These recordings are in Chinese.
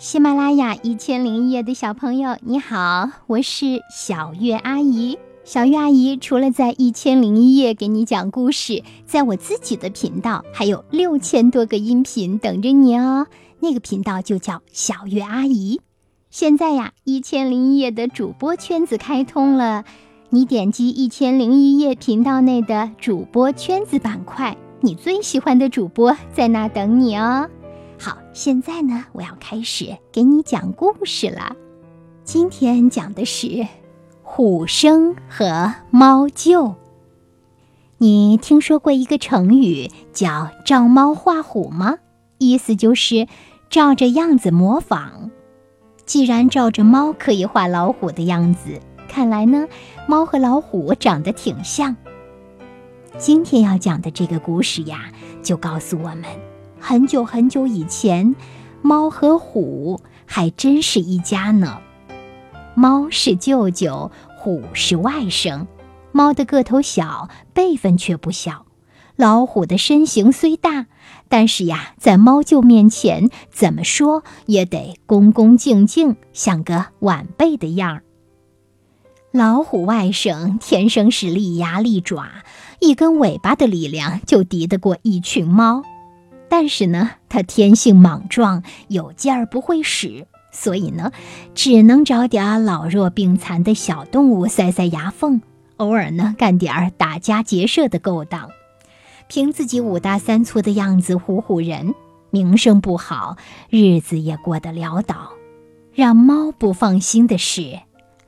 喜马拉雅一千零一夜的小朋友，你好，我是小月阿姨。小月阿姨除了在一千零一夜给你讲故事，在我自己的频道还有六千多个音频等着你哦。那个频道就叫小月阿姨。现在呀，一千零一夜的主播圈子开通了，你点击一千零一夜频道内的主播圈子板块，你最喜欢的主播在那等你哦。现在呢，我要开始给你讲故事了。今天讲的是虎生和猫救。你听说过一个成语叫“照猫画虎”吗？意思就是照着样子模仿。既然照着猫可以画老虎的样子，看来呢，猫和老虎长得挺像。今天要讲的这个故事呀，就告诉我们。很久很久以前，猫和虎还真是一家呢。猫是舅舅，虎是外甥。猫的个头小，辈分却不小。老虎的身形虽大，但是呀，在猫舅面前，怎么说也得恭恭敬敬，像个晚辈的样儿。老虎外甥天生是利牙利爪，一根尾巴的力量就敌得过一群猫。但是呢，它天性莽撞，有劲儿不会使，所以呢，只能找点老弱病残的小动物塞塞牙缝，偶尔呢干点儿打家劫舍的勾当，凭自己五大三粗的样子唬唬人，名声不好，日子也过得潦倒。让猫不放心的是，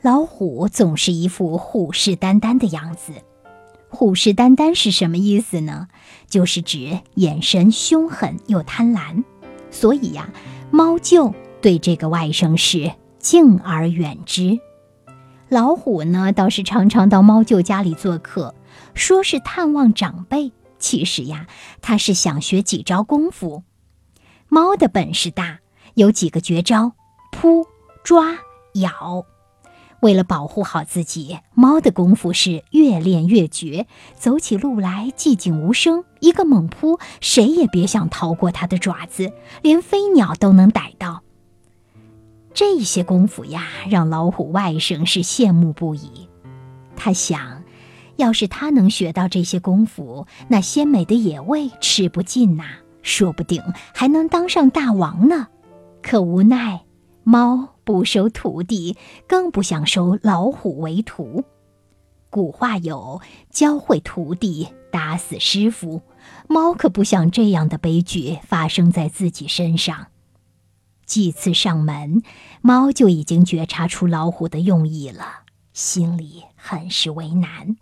老虎总是一副虎视眈眈的样子。虎视眈眈是什么意思呢？就是指眼神凶狠又贪婪。所以呀，猫舅对这个外甥是敬而远之。老虎呢，倒是常常到猫舅家里做客，说是探望长辈，其实呀，他是想学几招功夫。猫的本事大，有几个绝招：扑、抓、咬。为了保护好自己，猫的功夫是越练越绝。走起路来寂静无声，一个猛扑，谁也别想逃过它的爪子，连飞鸟都能逮到。这些功夫呀，让老虎外甥是羡慕不已。他想，要是他能学到这些功夫，那鲜美的野味吃不尽呐，说不定还能当上大王呢。可无奈，猫。不收徒弟，更不想收老虎为徒。古话有“教会徒弟，打死师傅”，猫可不想这样的悲剧发生在自己身上。几次上门，猫就已经觉察出老虎的用意了，心里很是为难。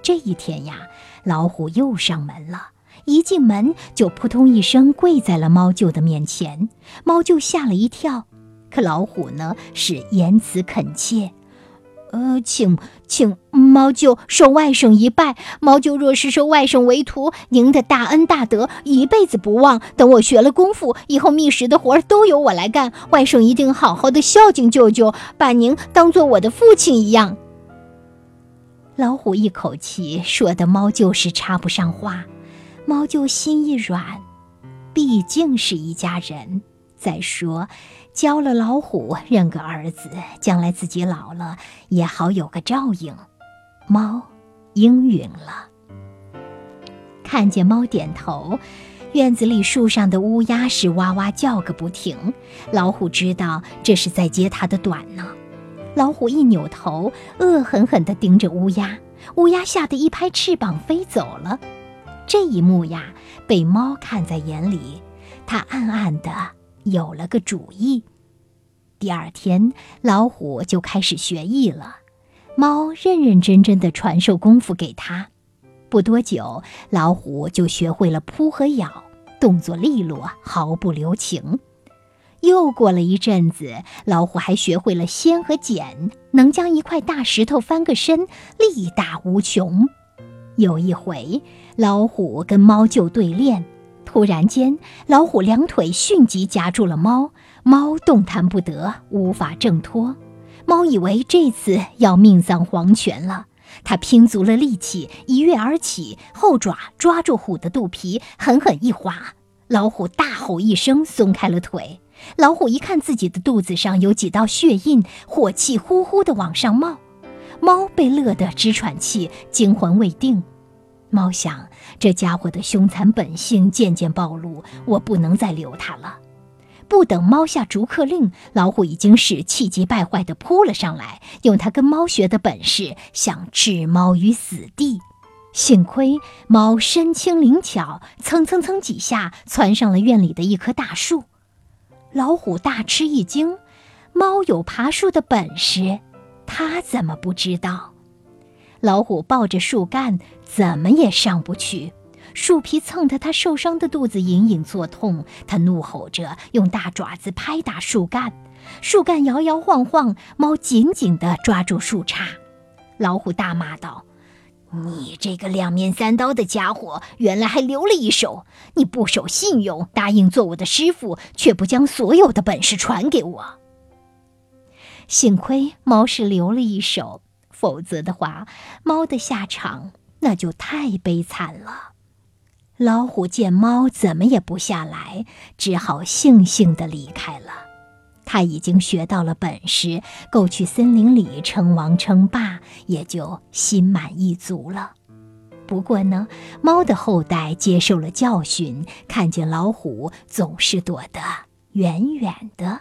这一天呀，老虎又上门了，一进门就扑通一声跪在了猫舅的面前，猫舅吓了一跳。可老虎呢是言辞恳切，呃，请请猫舅受外甥一拜。猫舅若是收外甥为徒，您的大恩大德一辈子不忘。等我学了功夫，以后觅食的活儿都由我来干。外甥一定好好的孝敬舅舅，把您当做我的父亲一样。老虎一口气说的猫舅是插不上话，猫舅心一软，毕竟是一家人。再说。教了老虎认个儿子，将来自己老了也好有个照应。猫应允了。看见猫点头，院子里树上的乌鸦是哇哇叫个不停。老虎知道这是在揭它的短呢。老虎一扭头，恶狠狠地盯着乌鸦。乌鸦吓得一拍翅膀飞走了。这一幕呀，被猫看在眼里，它暗暗的。有了个主意，第二天老虎就开始学艺了。猫认认真真的传授功夫给他，不多久，老虎就学会了扑和咬，动作利落，毫不留情。又过了一阵子，老虎还学会了掀和剪，能将一块大石头翻个身，力大无穷。有一回，老虎跟猫就对练。突然间，老虎两腿迅即夹住了猫，猫动弹不得，无法挣脱。猫以为这次要命丧黄泉了，它拼足了力气，一跃而起，后爪抓住虎的肚皮，狠狠一划。老虎大吼一声，松开了腿。老虎一看自己的肚子上有几道血印，火气呼呼地往上冒。猫被乐得直喘气，惊魂未定。猫想，这家伙的凶残本性渐渐暴露，我不能再留它了。不等猫下逐客令，老虎已经是气急败坏地扑了上来，用它跟猫学的本事，想置猫于死地。幸亏猫身轻灵巧，蹭蹭蹭几下窜上了院里的一棵大树。老虎大吃一惊，猫有爬树的本事，它怎么不知道？老虎抱着树干，怎么也上不去。树皮蹭得他受伤的肚子隐隐作痛，他怒吼着，用大爪子拍打树干，树干摇摇晃晃，猫紧紧地抓住树杈。老虎大骂道：“你这个两面三刀的家伙，原来还留了一手！你不守信用，答应做我的师傅，却不将所有的本事传给我。幸亏猫是留了一手，否则的话，猫的下场那就太悲惨了。”老虎见猫怎么也不下来，只好悻悻地离开了。他已经学到了本事，够去森林里称王称霸，也就心满意足了。不过呢，猫的后代接受了教训，看见老虎总是躲得远远的。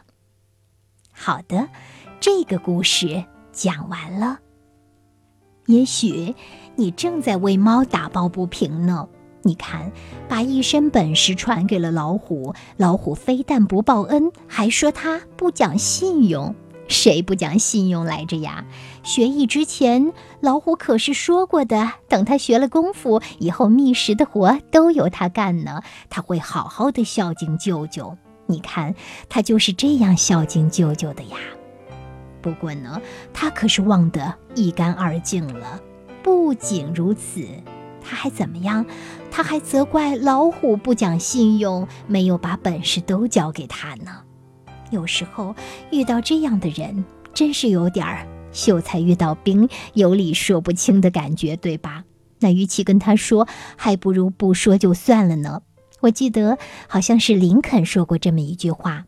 好的，这个故事讲完了。也许你正在为猫打抱不平呢。你看，把一身本事传给了老虎，老虎非但不报恩，还说他不讲信用。谁不讲信用来着呀？学艺之前，老虎可是说过的，等他学了功夫以后，觅食的活都由他干呢。他会好好的孝敬舅舅。你看，他就是这样孝敬舅舅的呀。不过呢，他可是忘得一干二净了。不仅如此。他还怎么样？他还责怪老虎不讲信用，没有把本事都交给他呢。有时候遇到这样的人，真是有点儿秀才遇到兵，有理说不清的感觉，对吧？那与其跟他说，还不如不说就算了呢。我记得好像是林肯说过这么一句话：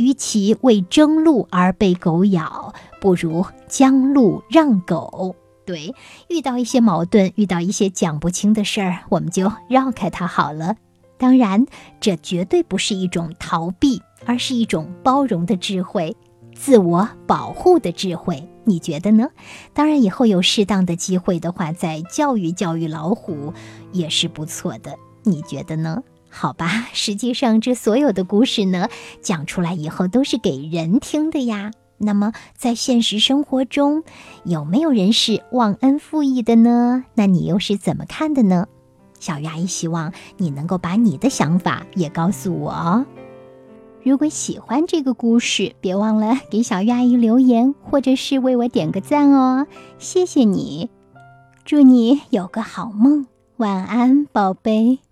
与其为争路而被狗咬，不如将路让狗。对，遇到一些矛盾，遇到一些讲不清的事儿，我们就绕开它好了。当然，这绝对不是一种逃避，而是一种包容的智慧，自我保护的智慧。你觉得呢？当然，以后有适当的机会的话，再教育教育老虎也是不错的。你觉得呢？好吧，实际上这所有的故事呢，讲出来以后都是给人听的呀。那么，在现实生活中，有没有人是忘恩负义的呢？那你又是怎么看的呢？小鱼阿姨希望你能够把你的想法也告诉我哦。如果喜欢这个故事，别忘了给小鱼阿姨留言，或者是为我点个赞哦。谢谢你，祝你有个好梦，晚安，宝贝。